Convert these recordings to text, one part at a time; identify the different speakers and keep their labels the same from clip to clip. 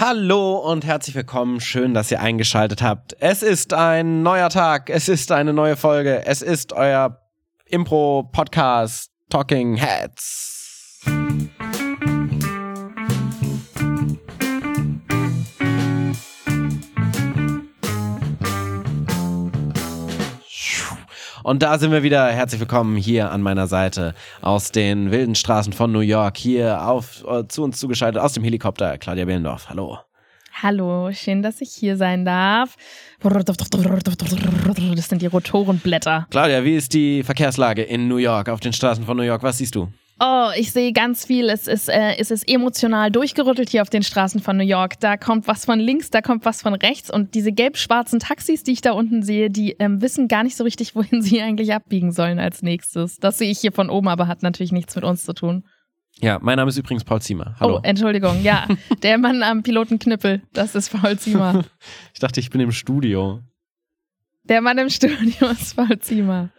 Speaker 1: Hallo und herzlich willkommen. Schön, dass ihr eingeschaltet habt. Es ist ein neuer Tag. Es ist eine neue Folge. Es ist euer Impro-Podcast Talking Heads. Und da sind wir wieder. Herzlich willkommen hier an meiner Seite aus den wilden Straßen von New York. Hier auf, äh, zu uns zugeschaltet aus dem Helikopter Claudia Behlendorf. Hallo.
Speaker 2: Hallo, schön, dass ich hier sein darf. Das sind die Rotorenblätter.
Speaker 1: Claudia, wie ist die Verkehrslage in New York, auf den Straßen von New York? Was siehst du?
Speaker 2: Oh, ich sehe ganz viel. Es ist, äh, es ist emotional durchgerüttelt hier auf den Straßen von New York. Da kommt was von links, da kommt was von rechts. Und diese gelb-schwarzen Taxis, die ich da unten sehe, die ähm, wissen gar nicht so richtig, wohin sie eigentlich abbiegen sollen als nächstes. Das sehe ich hier von oben, aber hat natürlich nichts mit uns zu tun.
Speaker 1: Ja, mein Name ist übrigens Paul Ziemer. Hallo.
Speaker 2: Oh, Entschuldigung. Ja, der Mann am Pilotenknüppel, das ist Paul Ziemer.
Speaker 1: ich dachte, ich bin im Studio.
Speaker 2: Der Mann im Studio ist Paul Ziemer.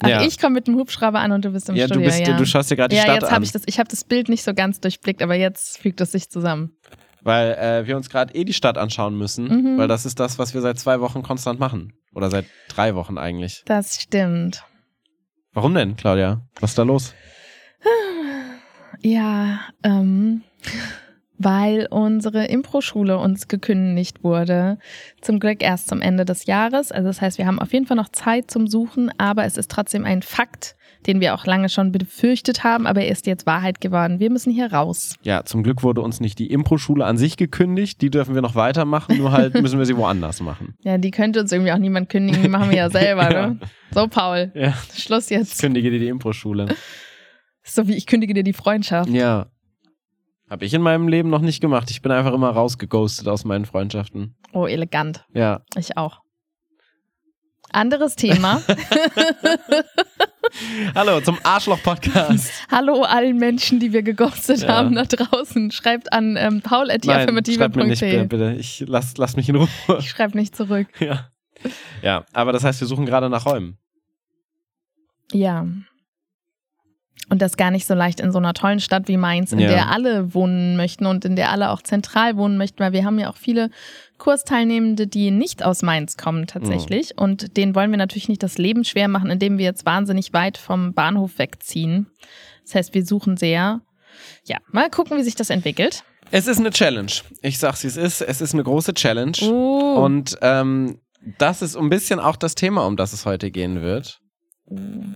Speaker 2: Ach, ja. ich komme mit dem Hubschrauber an und du bist im
Speaker 1: ja,
Speaker 2: Studio.
Speaker 1: Du bist,
Speaker 2: ja,
Speaker 1: du schaust dir gerade die
Speaker 2: ja,
Speaker 1: Stadt
Speaker 2: jetzt
Speaker 1: an.
Speaker 2: Hab ich das, ich habe das Bild nicht so ganz durchblickt, aber jetzt fügt es sich zusammen.
Speaker 1: Weil äh, wir uns gerade eh die Stadt anschauen müssen,
Speaker 2: Mhm.
Speaker 1: weil das ist das, was wir seit zwei Wochen konstant machen. Oder seit drei Wochen eigentlich.
Speaker 2: Das stimmt.
Speaker 1: Warum denn, Claudia? Was ist da los?
Speaker 2: Ja, ähm, weil unsere Impro-Schule uns gekündigt wurde. Zum Glück erst zum Ende des Jahres. Also das heißt, wir haben auf jeden Fall noch Zeit zum Suchen, aber es ist trotzdem ein Fakt, den wir auch lange schon befürchtet haben, aber er ist jetzt Wahrheit geworden. Wir müssen hier raus.
Speaker 1: Ja, zum Glück wurde uns nicht die Impro-Schule an sich gekündigt. Die dürfen wir noch weitermachen, nur halt müssen wir sie woanders machen.
Speaker 2: Ja, die könnte uns irgendwie auch niemand kündigen, die machen wir ja selber,
Speaker 1: Ja.
Speaker 2: ne? So, Paul,
Speaker 1: Ja,
Speaker 2: Schluss
Speaker 1: ich
Speaker 2: jetzt.
Speaker 1: kündige dir die Impro-Schule.
Speaker 2: So wie ich kündige dir die Freundschaft.
Speaker 1: Ja. Habe ich in meinem Leben noch nicht gemacht. Ich bin einfach immer rausgeghostet aus meinen Freundschaften.
Speaker 2: Oh, elegant.
Speaker 1: Ja.
Speaker 2: Ich auch. Anderes Thema.
Speaker 1: Hallo zum Arschloch-Podcast.
Speaker 2: Hallo allen Menschen, die wir geghostet
Speaker 1: Ja.
Speaker 2: haben da draußen. Schreibt an ähm,
Speaker 1: Nein, schreib mir nicht, bitte, bitte. Ich lass, lass mich in Ruhe.
Speaker 2: Ich schreibe nicht zurück.
Speaker 1: Ja. Ja, aber das heißt, wir suchen gerade nach Räumen.
Speaker 2: Ja. Und das gar nicht so leicht in so einer tollen Stadt wie Mainz, in
Speaker 1: Ja.
Speaker 2: der alle wohnen möchten und in der alle auch zentral wohnen möchten, weil wir haben ja auch viele Kursteilnehmende, die nicht aus Mainz kommen tatsächlich.
Speaker 1: Mhm.
Speaker 2: Und denen wollen wir natürlich nicht das Leben schwer machen, indem wir jetzt wahnsinnig weit vom Bahnhof wegziehen. Das heißt, wir suchen sehr. Ja, mal gucken, wie sich das entwickelt.
Speaker 1: Es ist eine Challenge. Ich sag's, wie es ist. Es ist eine große Challenge.
Speaker 2: Oh.
Speaker 1: Und ähm, das ist ein bisschen auch das Thema, um das es heute gehen wird.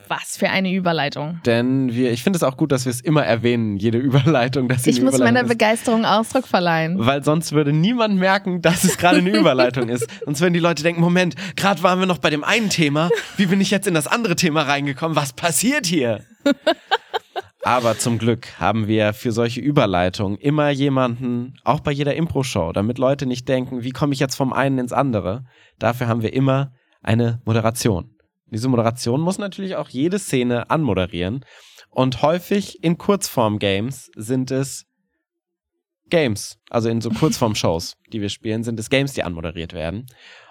Speaker 2: Was für eine Überleitung.
Speaker 1: Denn wir, ich finde es auch gut, dass wir es immer erwähnen, jede Überleitung, dass
Speaker 2: Ich muss
Speaker 1: Überleitung
Speaker 2: meiner
Speaker 1: ist.
Speaker 2: Begeisterung Ausdruck verleihen.
Speaker 1: Weil sonst würde niemand merken, dass es gerade eine Überleitung ist. Sonst würden die Leute denken, Moment, gerade waren wir noch bei dem einen Thema, wie bin ich jetzt in das andere Thema reingekommen? Was passiert hier? Aber zum Glück haben wir für solche Überleitungen immer jemanden, auch bei jeder Impro-Show, damit Leute nicht denken, wie komme ich jetzt vom einen ins andere. Dafür haben wir immer eine Moderation. Diese Moderation muss natürlich auch jede Szene anmoderieren. Und häufig in Kurzform-Games sind es Games, also in so Kurzform-Shows, die wir spielen, sind es Games, die anmoderiert werden.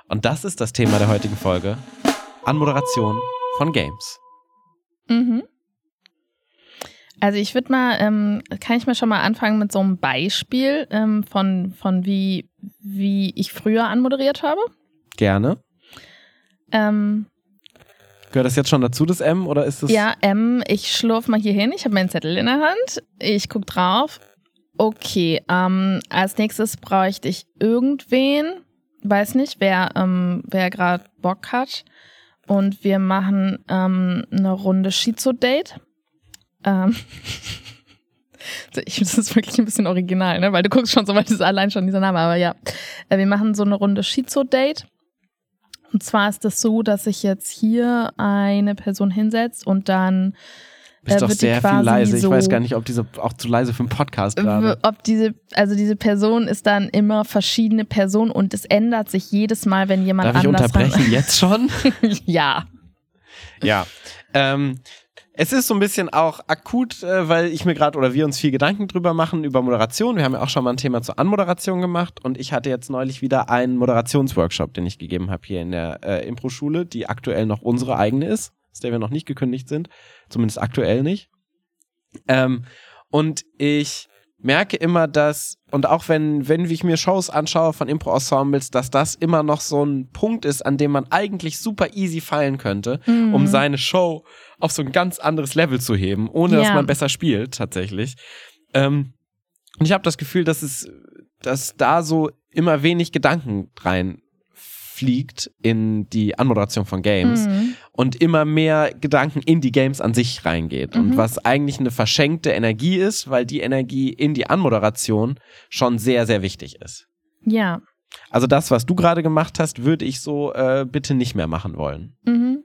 Speaker 1: Und das ist das Thema der heutigen Folge. Anmoderation von Games.
Speaker 2: Mhm. Also ich würde mal, ähm, kann ich mal schon mal anfangen mit so einem Beispiel ähm, von, von wie, wie ich früher anmoderiert habe.
Speaker 1: Gerne.
Speaker 2: Ähm,
Speaker 1: Gehört das jetzt schon dazu, das M, oder ist das?
Speaker 2: ja, ähm, ich schlurf mal hier hin. Ich habe meinen Zettel in der Hand. Ich guck drauf. Okay, ähm, als nächstes bräuchte ich irgendwen, weiß nicht, wer, ähm, wer gerade Bock hat. Und wir machen ähm, eine Runde Schizo-Date. Ähm, ich finde das ist wirklich ein bisschen original, ne? Weil du guckst schon so weit, ist allein schon dieser Name, aber ja. Äh, Wir machen so eine Runde Schizo-Date. Und zwar ist das so, dass sich jetzt hier eine Person hinsetzt und dann
Speaker 1: Bist
Speaker 2: äh,
Speaker 1: doch sehr viel leise. Ich
Speaker 2: so-
Speaker 1: weiß gar nicht, ob diese auch zu leise für einen Podcast gerade.
Speaker 2: ob diese, also diese Person ist dann immer verschiedene Personen und es ändert sich jedes Mal, wenn jemand
Speaker 1: Darf ich
Speaker 2: anders
Speaker 1: unterbrechen jetzt schon?
Speaker 2: ja.
Speaker 1: Ja. Ähm, es ist so ein bisschen auch akut, äh, weil ich mir gerade oder wir uns viel Gedanken drüber machen über Moderation. Wir haben ja auch schon mal ein Thema zur Anmoderation gemacht und ich hatte jetzt neulich wieder einen Moderationsworkshop, den ich gegeben habe hier in der äh, Impro-Schule, die aktuell noch unsere eigene ist, aus der wir noch nicht gekündigt sind, zumindest aktuell nicht. Ähm, und ich merke immer, dass, und auch wenn, wenn ich mir Shows anschaue von Impro-Ensembles, dass das immer noch so ein Punkt ist, an dem man eigentlich super easy fallen könnte,
Speaker 2: Mhm.
Speaker 1: um seine Show auf so ein ganz anderes Level zu heben, ohne dass
Speaker 2: Ja.
Speaker 1: man besser spielt, tatsächlich. Ähm, und ich habe das Gefühl, dass es, dass da so immer wenig Gedanken rein fliegt in die Anmoderation von Games
Speaker 2: Mhm.
Speaker 1: Und immer mehr Gedanken in die Games an sich reingeht. Und
Speaker 2: Mhm.
Speaker 1: was eigentlich eine verschenkte Energie ist, weil die Energie in die Anmoderation schon sehr, sehr wichtig ist.
Speaker 2: Ja.
Speaker 1: Also das, was du gerade gemacht hast, würde ich so äh, bitte nicht mehr machen wollen.
Speaker 2: Mhm.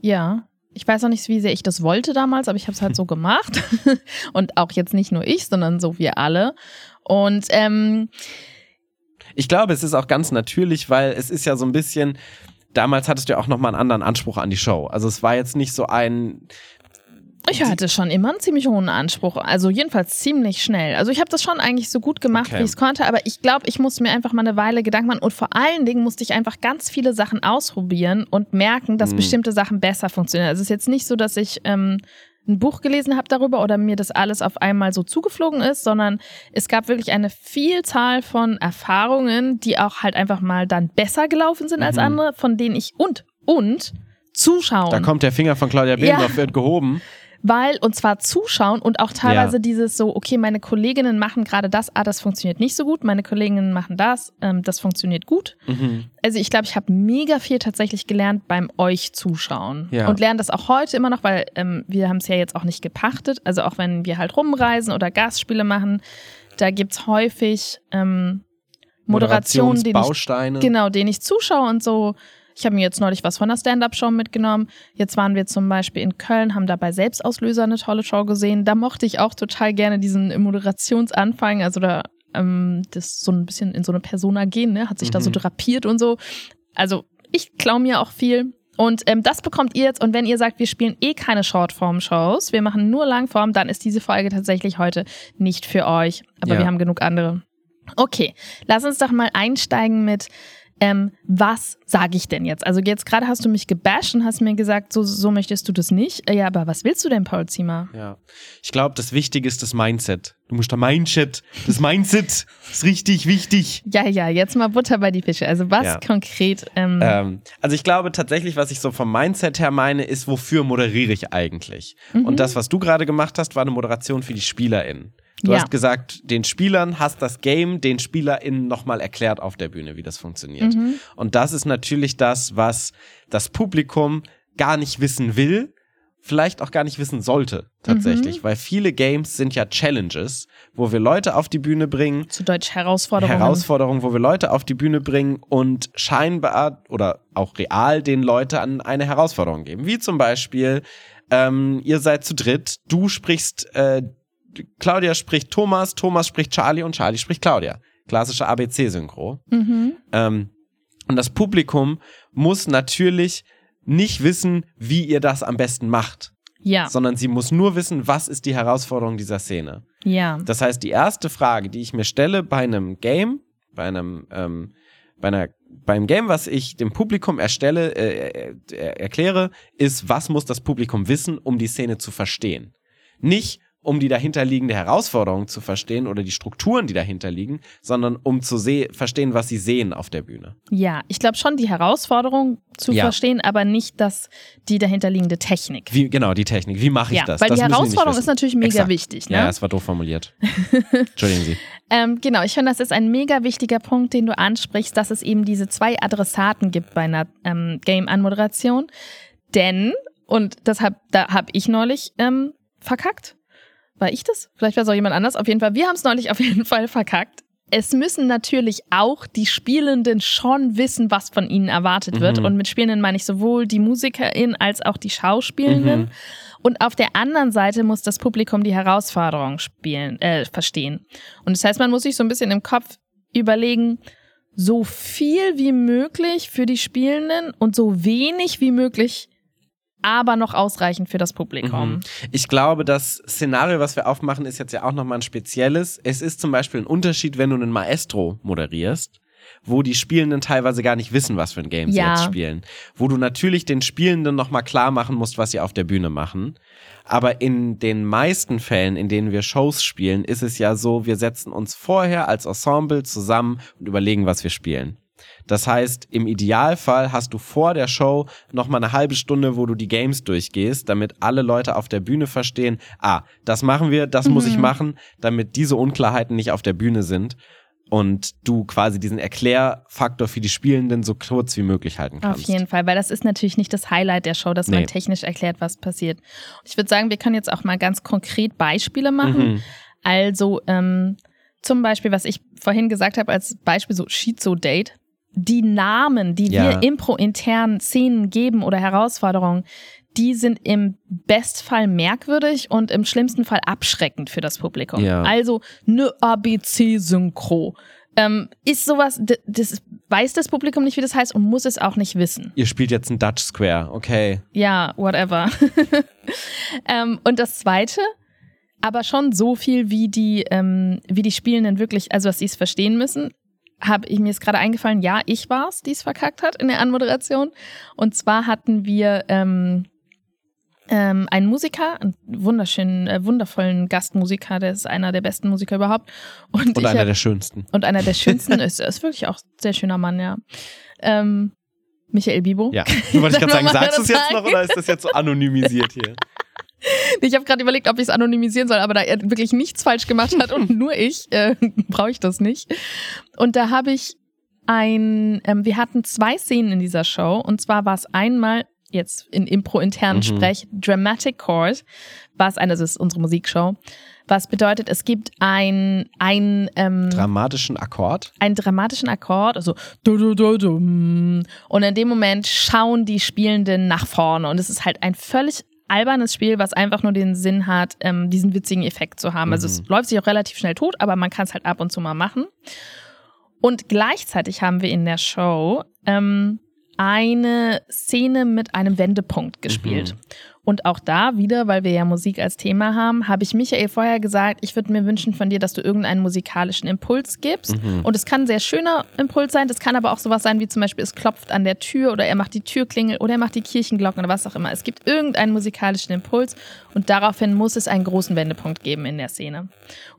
Speaker 2: Ja. Ich weiß auch nicht, wie sehr ich das wollte damals, aber ich habe es halt so gemacht. Und auch jetzt nicht nur ich, sondern so wir alle. Und ähm,
Speaker 1: Ich glaube, es ist auch ganz natürlich, weil es ist ja so ein bisschen, damals hattest du ja auch nochmal einen anderen Anspruch an die Show. Also es war jetzt nicht so ein,
Speaker 2: ich hatte schon immer einen ziemlich hohen Anspruch. Also jedenfalls ziemlich schnell. Also ich habe das schon eigentlich so gut gemacht,
Speaker 1: Okay.
Speaker 2: wie ich es konnte. Aber ich glaube, ich musste mir einfach mal eine Weile Gedanken machen. Und vor allen Dingen musste ich einfach ganz viele Sachen ausprobieren und merken, dass
Speaker 1: Mhm.
Speaker 2: bestimmte Sachen besser funktionieren. Also es ist jetzt nicht so, dass ich ähm, ein Buch gelesen habe darüber oder mir das alles auf einmal so zugeflogen ist, sondern es gab wirklich eine Vielzahl von Erfahrungen, die auch halt einfach mal dann besser gelaufen sind als
Speaker 1: Mhm.
Speaker 2: andere, von denen ich und und zuschauen.
Speaker 1: da kommt der Finger von Claudia Behlendorf, wird gehoben.
Speaker 2: Weil, und zwar zuschauen und auch teilweise dieses so, okay, meine Kolleginnen machen gerade das, ah, das funktioniert nicht so gut, meine Kolleginnen machen das, ähm, das funktioniert gut.
Speaker 1: Mhm.
Speaker 2: Also ich glaube, ich habe mega viel tatsächlich gelernt beim euch zuschauen.
Speaker 1: Ja.
Speaker 2: Und lerne das auch heute immer noch, weil ähm, wir haben es ja jetzt auch nicht gepachtet. Also auch wenn wir halt rumreisen oder Gastspiele machen, da gibt's häufig ähm, Moderationen, denen ich. Genau, den ich zuschaue und so. Ich habe mir jetzt neulich was von der Stand-Up-Show mitgenommen. Jetzt waren wir zum Beispiel in Köln, haben dabei Selbstauslöser eine tolle Show gesehen. Da mochte ich auch total gerne diesen Moderationsanfang, also da ähm, das so ein bisschen in so eine Persona gehen, ne? Hat sich da so
Speaker 1: Mhm.
Speaker 2: drapiert und so. Also ich klaue mir auch viel. Und ähm, das bekommt ihr jetzt. Und wenn ihr sagt, wir spielen eh keine Shortform-Shows, wir machen nur Langform, dann ist diese Folge tatsächlich heute nicht für euch. Aber
Speaker 1: Ja.
Speaker 2: wir haben genug andere. Okay, lass uns doch mal einsteigen mit, ähm, was sage ich denn jetzt? Also jetzt gerade hast du mich gebasht und hast mir gesagt, so, so möchtest du das nicht. Äh, Ja, aber was willst du denn, Paul Ziemer?
Speaker 1: Ja. Ich glaube, das Wichtige ist das Mindset. Du musst da Mindset. Das Mindset ist richtig wichtig.
Speaker 2: Ja, ja, jetzt mal Butter bei die Fische. Also was
Speaker 1: Ja.
Speaker 2: konkret? Ähm,
Speaker 1: Ähm, also ich glaube tatsächlich, was ich so vom Mindset her meine, ist, wofür moderiere ich eigentlich?
Speaker 2: Mhm.
Speaker 1: Und das, was du gerade gemacht hast, war eine Moderation für die SpielerInnen. Du
Speaker 2: Ja.
Speaker 1: hast gesagt, den Spielern hast das Game den SpielerInnen nochmal erklärt auf der Bühne, wie das funktioniert.
Speaker 2: Mhm.
Speaker 1: Und das ist natürlich das, was das Publikum gar nicht wissen will, vielleicht auch gar nicht wissen sollte,
Speaker 2: Mhm.
Speaker 1: tatsächlich. Weil viele Games sind ja Challenges, wo wir Leute auf die Bühne bringen,
Speaker 2: zu Deutsch Herausforderungen.
Speaker 1: Herausforderungen, wo wir Leute auf die Bühne bringen und scheinbar oder auch real den Leute an eine Herausforderung geben. Wie zum Beispiel, ähm, ihr seid zu dritt, du sprichst, äh, Claudia spricht Thomas, Thomas spricht Charlie und Charlie spricht Claudia. Klassische ABC-Synchro.
Speaker 2: mhm.
Speaker 1: Ähm, und das Publikum muss natürlich nicht wissen, wie ihr das am besten macht,
Speaker 2: Ja,
Speaker 1: sondern sie muss nur wissen, was ist die Herausforderung dieser Szene.
Speaker 2: ja.
Speaker 1: Das heißt, die erste Frage, die ich mir stelle bei einem Game, bei einem, ähm, bei einer, beim Game, was ich dem Publikum erstelle, äh, äh, erkläre, ist, was muss das Publikum wissen, um die Szene zu verstehen? Nicht, um die dahinterliegende Herausforderung zu verstehen oder die Strukturen, die dahinter liegen, sondern um zu verstehen, was sie sehen auf der Bühne.
Speaker 2: Ja, ich glaube schon die Herausforderung zu
Speaker 1: Ja.
Speaker 2: verstehen, aber nicht das, die dahinterliegende Technik.
Speaker 1: Wie, genau, die Technik. Wie mache ich
Speaker 2: ja,
Speaker 1: das?
Speaker 2: weil
Speaker 1: das
Speaker 2: die Herausforderung ist natürlich mega
Speaker 1: Exakt.
Speaker 2: wichtig. Ne?
Speaker 1: Ja, es war doof formuliert. Entschuldigen Sie.
Speaker 2: Ähm, genau, ich finde, das ist ein mega wichtiger Punkt, den du ansprichst, dass es eben diese zwei Adressaten gibt bei einer ähm, Game-Anmoderation. Denn, und deshalb, da habe ich neulich ähm, verkackt. War ich das? Vielleicht war es auch jemand anders. Auf jeden Fall, wir haben es neulich auf jeden Fall verkackt. Es müssen natürlich auch die Spielenden schon wissen, was von ihnen erwartet wird.
Speaker 1: Mhm.
Speaker 2: Und mit Spielenden meine ich sowohl die MusikerInnen als auch die Schauspielenden.
Speaker 1: Mhm.
Speaker 2: Und auf der anderen Seite muss das Publikum die Herausforderung spielen, äh, verstehen. Und das heißt, man muss sich so ein bisschen im Kopf überlegen, so viel wie möglich für die Spielenden und so wenig wie möglich, aber noch ausreichend für das Publikum.
Speaker 1: Mhm. Ich glaube, das Szenario, was wir aufmachen, ist jetzt ja auch nochmal ein spezielles. Es ist zum Beispiel ein Unterschied, wenn du einen Maestro moderierst, wo die Spielenden teilweise gar nicht wissen, was für ein Game sie
Speaker 2: Ja.
Speaker 1: jetzt spielen. Wo du natürlich den Spielenden nochmal klar machen musst, was sie auf der Bühne machen. Aber in den meisten Fällen, in denen wir Shows spielen, ist es ja so, wir setzen uns vorher als Ensemble zusammen und überlegen, was wir spielen. Das heißt, im Idealfall hast du vor der Show noch mal eine halbe Stunde, wo du die Games durchgehst, damit alle Leute auf der Bühne verstehen, ah, das machen wir, das muss ich machen, damit diese Unklarheiten nicht auf der Bühne sind und du quasi diesen Erklärfaktor für die Spielenden so kurz wie möglich halten
Speaker 2: Auf
Speaker 1: kannst.
Speaker 2: jeden Fall, weil das ist natürlich nicht das Highlight der Show, dass
Speaker 1: Nee.
Speaker 2: man technisch erklärt, was passiert. Ich würde sagen, wir können jetzt auch mal ganz konkret Beispiele machen.
Speaker 1: Mhm.
Speaker 2: Also ähm, zum Beispiel, was ich vorhin gesagt habe als Beispiel, so Schizo-Date. Die Namen, die
Speaker 1: Ja.
Speaker 2: wir impro-intern Szenen geben oder Herausforderungen, die sind im Bestfall merkwürdig und im schlimmsten Fall abschreckend für das Publikum.
Speaker 1: Ja.
Speaker 2: Also ne ABC-Synchro. Ähm, ist sowas, das weiß das Publikum nicht, wie das heißt und muss es auch nicht wissen.
Speaker 1: Ihr spielt jetzt ein Dutch Square, okay.
Speaker 2: Ja, whatever. ähm, und das Zweite, aber schon so viel, wie die, ähm, wie die Spielenden wirklich, also dass sie es verstehen müssen, habe ich mir ist gerade eingefallen, ja, ich war's, die es verkackt hat in der Anmoderation. Und zwar hatten wir ähm, ähm, einen Musiker, einen wunderschönen, äh, wundervollen Gastmusiker, der ist einer der besten Musiker überhaupt. Und,
Speaker 1: Und einer
Speaker 2: hab-
Speaker 1: der schönsten.
Speaker 2: und einer der schönsten ist, ist wirklich auch ein sehr schöner Mann, ja. Ähm, Michael Bibo.
Speaker 1: Ja. Wollte ich gerade sagen, sagst du es
Speaker 2: das
Speaker 1: jetzt noch oder ist das jetzt so anonymisiert hier?
Speaker 2: Ich habe gerade überlegt, ob ich es anonymisieren soll, aber da er wirklich nichts falsch gemacht hat und nur ich, äh, brauche ich das nicht. Und da habe ich ein, ähm, wir hatten zwei Szenen in dieser Show und zwar war es einmal jetzt in impro-internen
Speaker 1: Mhm.
Speaker 2: Sprech Dramatic Chord, was eine, das ist unsere Musikshow, was bedeutet, es gibt ein, ein ähm,
Speaker 1: Dramatischen Akkord?
Speaker 2: einen dramatischen Akkord, also du, du, du, dum. und in dem Moment schauen die Spielenden nach vorne und es ist halt ein völlig albernes Spiel, was einfach nur den Sinn hat, ähm, diesen witzigen Effekt zu haben. Also
Speaker 1: Mhm.
Speaker 2: es läuft sich auch relativ schnell tot, aber man kann es halt ab und zu mal machen. Und gleichzeitig haben wir in der Show ähm, eine Szene mit einem Wendepunkt gespielt.
Speaker 1: Mhm.
Speaker 2: Und auch da wieder, weil wir ja Musik als Thema haben, habe ich Michael vorher gesagt, ich würde mir wünschen von dir, dass du irgendeinen musikalischen Impuls gibst.
Speaker 1: Mhm.
Speaker 2: Und es kann ein sehr schöner Impuls sein, das kann aber auch sowas sein, wie zum Beispiel es klopft an der Tür oder er macht die Türklingel oder er macht die Kirchenglocken oder was auch immer. Es gibt irgendeinen musikalischen Impuls und daraufhin muss es einen großen Wendepunkt geben in der Szene.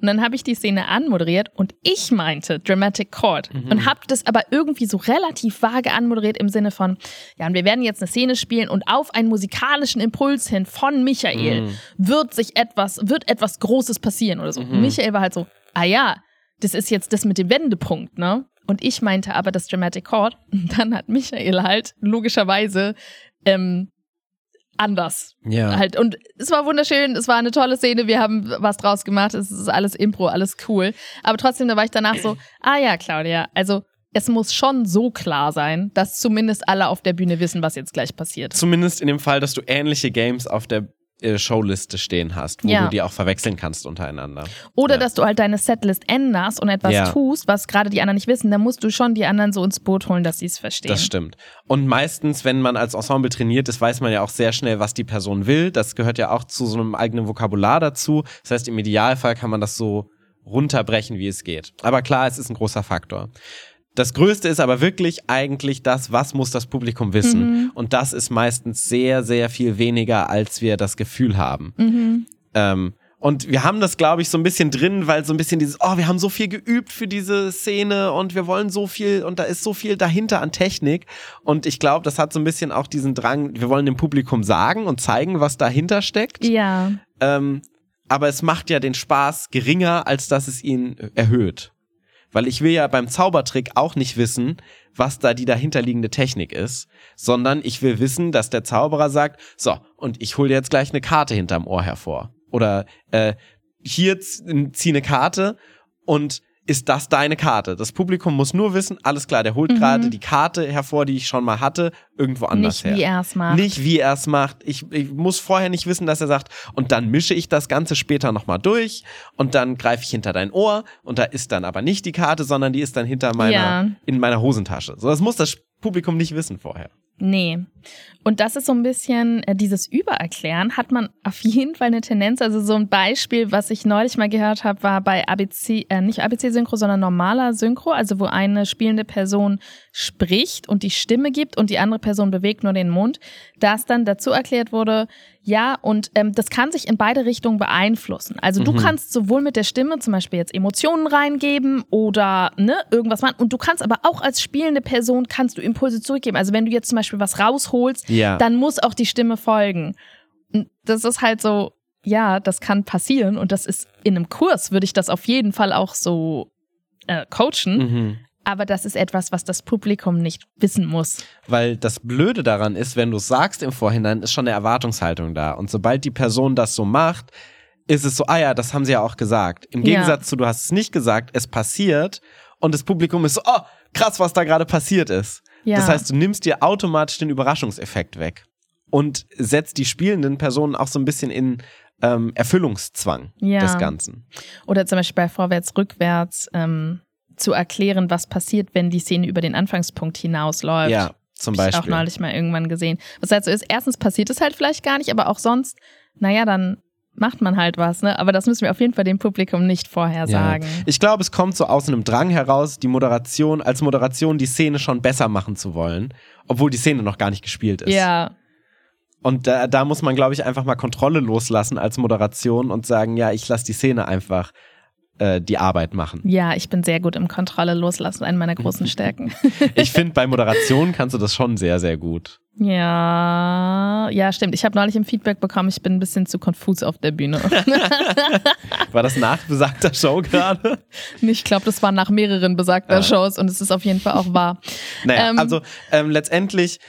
Speaker 2: Und dann habe ich die Szene anmoderiert und ich meinte Dramatic Chord und habe das aber irgendwie so relativ vage anmoderiert im Sinne von, ja, und wir werden jetzt eine Szene spielen und auf einen musikalischen Impuls hin von Michael
Speaker 1: Mhm.
Speaker 2: wird sich etwas, wird etwas Großes passieren oder so. Und Michael war halt so, ah ja, das ist jetzt das mit dem Wendepunkt, ne? Und ich meinte aber das Dramatic Chord. Und dann hat Michael halt logischerweise ähm, anders
Speaker 1: Ja.
Speaker 2: halt. Und es war wunderschön, es war eine tolle Szene, wir haben was draus gemacht, es ist alles Impro, alles cool. Aber trotzdem, da war ich danach so, ah ja, Claudia, also es muss schon so klar sein, dass zumindest alle auf der Bühne wissen, was jetzt gleich passiert.
Speaker 1: Zumindest in dem Fall, dass du ähnliche Games auf der äh, Showliste stehen hast, wo
Speaker 2: Ja.
Speaker 1: du die auch verwechseln kannst untereinander.
Speaker 2: Oder
Speaker 1: Ja.
Speaker 2: dass du halt deine Setlist änderst und etwas
Speaker 1: Ja.
Speaker 2: tust, was gerade die anderen nicht wissen, dann musst du schon die anderen so ins Boot holen, dass sie es verstehen.
Speaker 1: Das stimmt. Und meistens, wenn man als Ensemble trainiert ist, weiß man ja auch sehr schnell, was die Person will. Das gehört ja auch zu so einem eigenen Vokabular dazu. Das heißt, im Idealfall kann man das so runterbrechen, wie es geht. Aber klar, es ist ein großer Faktor. Das Größte ist aber wirklich eigentlich das, was muss das Publikum wissen.
Speaker 2: Mhm.
Speaker 1: Und das ist meistens sehr, sehr viel weniger, als wir das Gefühl haben.
Speaker 2: Mhm.
Speaker 1: Ähm, und wir haben das, glaube ich, so ein bisschen drin, weil so ein bisschen dieses, oh, wir haben so viel geübt für diese Szene und wir wollen so viel und da ist so viel dahinter an Technik. Und ich glaube, das hat so ein bisschen auch diesen Drang, wir wollen dem Publikum sagen und zeigen, was dahinter steckt.
Speaker 2: Ja,
Speaker 1: Ähm, aber es macht ja den Spaß geringer, als dass es ihn erhöht. Weil ich will ja beim Zaubertrick auch nicht wissen, was da die dahinterliegende Technik ist, sondern ich will wissen, dass der Zauberer sagt, so, und ich hole jetzt gleich eine Karte hinterm Ohr hervor. Oder äh, hier zieh eine Karte und ist das deine Karte? Das Publikum muss nur wissen, alles klar, der holt
Speaker 2: Mhm.
Speaker 1: gerade die Karte hervor, die ich schon mal hatte, irgendwo anders
Speaker 2: nicht
Speaker 1: her.
Speaker 2: wie er es macht.
Speaker 1: Nicht wie er es macht. Ich, ich muss vorher nicht wissen, dass er sagt, und dann mische ich das Ganze später nochmal durch und dann greife ich hinter dein Ohr und da ist dann aber nicht die Karte, sondern die ist dann hinter meiner,
Speaker 2: Ja.
Speaker 1: in meiner Hosentasche. So, das muss das Publikum nicht wissen vorher.
Speaker 2: Nee. Und das ist so ein bisschen äh, dieses Übererklären, hat man auf jeden Fall eine Tendenz. Also so ein Beispiel, was ich neulich mal gehört habe, war bei ABC, äh, nicht ABC-Synchro, sondern normaler Synchro, also wo eine spielende Person spricht und die Stimme gibt und die andere Person bewegt nur den Mund, dass dann dazu erklärt wurde, ja, und ähm, das kann sich in beide Richtungen beeinflussen. Also du
Speaker 1: Mhm.
Speaker 2: kannst sowohl mit der Stimme zum Beispiel jetzt Emotionen reingeben oder ne, irgendwas machen. Und du kannst aber auch als spielende Person kannst du Impulse zurückgeben. Also wenn du jetzt zum Beispiel was rausholst,
Speaker 1: Ja.
Speaker 2: dann muss auch die Stimme folgen. Und das ist halt so, ja, das kann passieren. Und das ist in einem Kurs, würde ich das auf jeden Fall auch so äh, coachen.
Speaker 1: Mhm.
Speaker 2: Aber das ist etwas, was das Publikum nicht wissen muss.
Speaker 1: Weil das Blöde daran ist, wenn du es sagst im Vorhinein, ist schon eine Erwartungshaltung da. Und sobald die Person das so macht, ist es so, ah ja, das haben sie ja auch gesagt. Im
Speaker 2: Ja.
Speaker 1: Gegensatz zu, du hast es nicht gesagt, es passiert und das Publikum ist so, oh, krass, was da gerade passiert ist.
Speaker 2: Ja.
Speaker 1: Das heißt, du nimmst dir automatisch den Überraschungseffekt weg und setzt die spielenden Personen auch so ein bisschen in ähm, Erfüllungszwang
Speaker 2: Ja.
Speaker 1: des Ganzen.
Speaker 2: Oder zum Beispiel bei Vorwärts, Rückwärts ähm, zu erklären, was passiert, wenn die Szene über den Anfangspunkt hinausläuft.
Speaker 1: Ja, zum
Speaker 2: Hab ich auch
Speaker 1: Beispiel.
Speaker 2: neulich mal irgendwann gesehen. Was halt so ist, erstens passiert es halt vielleicht gar nicht, aber auch sonst, naja, dann macht man halt was, ne? Aber das müssen wir auf jeden Fall dem Publikum nicht vorher sagen.
Speaker 1: Ich glaube, es kommt so aus einem Drang heraus, die Moderation, als Moderation die Szene schon besser machen zu wollen, obwohl die Szene noch gar nicht gespielt ist.
Speaker 2: Ja,
Speaker 1: Und da, da muss man, glaube ich, einfach mal Kontrolle loslassen als Moderation und sagen, ja, ich lasse die Szene einfach äh, die Arbeit machen.
Speaker 2: ja, ich bin sehr gut im Kontrolle loslassen, eine meiner großen Stärken.
Speaker 1: Ich finde, bei Moderation kannst du das schon sehr, sehr gut.
Speaker 2: ja, ja, stimmt. Ich habe neulich im Feedback bekommen, ich bin ein bisschen zu konfus auf der Bühne.
Speaker 1: War das nach besagter Show gerade?
Speaker 2: ich glaube, das war nach mehreren besagter
Speaker 1: Ah.
Speaker 2: Shows und es ist auf jeden Fall auch wahr.
Speaker 1: Naja,
Speaker 2: Ähm,
Speaker 1: also ähm, letztendlich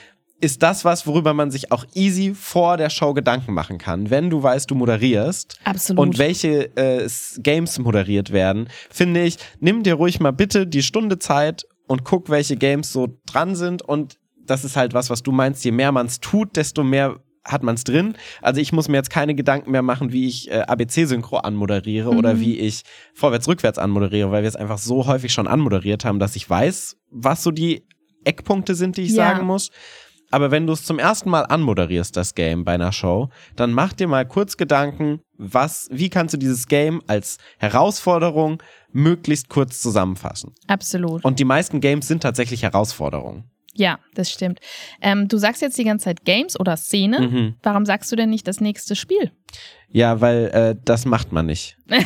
Speaker 1: ist das was, worüber man sich auch easy vor der Show Gedanken machen kann, wenn du weißt, du moderierst.
Speaker 2: Absolut.
Speaker 1: Und welche äh, Games moderiert werden, finde ich, nimm dir ruhig mal bitte die Stunde Zeit und guck, welche Games so dran sind. Und das ist halt was, was du meinst, je mehr man es tut, desto mehr hat man es drin. Also ich muss mir jetzt keine Gedanken mehr machen, wie ich äh, ABC-Synchro anmoderiere oder wie ich vorwärts-rückwärts anmoderiere, weil wir es einfach so häufig schon anmoderiert haben, dass ich weiß, was so die Eckpunkte sind, die ich
Speaker 2: Ja.
Speaker 1: sagen muss. Aber wenn du es zum ersten Mal anmoderierst, das Game bei einer Show, dann mach dir mal kurz Gedanken, was, wie kannst du dieses Game als Herausforderung möglichst kurz zusammenfassen?
Speaker 2: Absolut.
Speaker 1: Und die meisten Games sind tatsächlich Herausforderungen.
Speaker 2: Ja, das stimmt. Ähm, du sagst jetzt die ganze Zeit Games oder Szene.
Speaker 1: Mhm.
Speaker 2: Warum sagst du denn nicht das nächste Spiel?
Speaker 1: Ja, weil äh, das macht man nicht.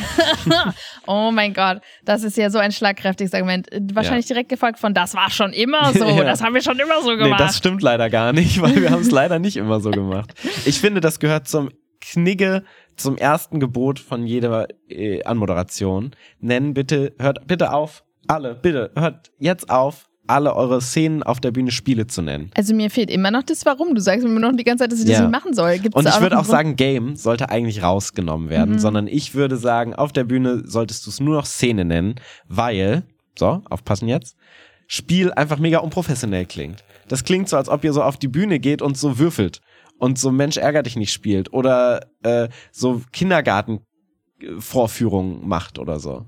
Speaker 2: Oh mein Gott, das ist ja so ein schlagkräftiges Argument. Wahrscheinlich direkt gefolgt von, das war schon immer so,
Speaker 1: Ja.
Speaker 2: das haben wir schon immer so
Speaker 1: Nee,
Speaker 2: gemacht.
Speaker 1: das stimmt leider gar nicht, weil wir haben es leider nicht immer so gemacht. Ich finde, das gehört zum Knigge, zum ersten Gebot von jeder äh, Anmoderation. Nennen bitte, hört bitte auf, alle, bitte, hört jetzt auf, alle eure Szenen auf der Bühne Spiele zu nennen.
Speaker 2: also mir fehlt immer noch das Warum. Du sagst mir immer noch die ganze Zeit, dass ich
Speaker 1: Ja.
Speaker 2: das nicht machen soll. Gibt's
Speaker 1: Und ich würde auch
Speaker 2: Grund?
Speaker 1: sagen, Game sollte eigentlich rausgenommen werden,
Speaker 2: Mhm.
Speaker 1: sondern ich würde sagen, auf der Bühne solltest du es nur noch Szene nennen, weil, so, aufpassen jetzt, Spiel einfach mega unprofessionell klingt. Das klingt so, als ob ihr so auf die Bühne geht und so würfelt und so Mensch ärger dich nicht spielt oder äh, so Kindergarten-Vorführungen macht oder so.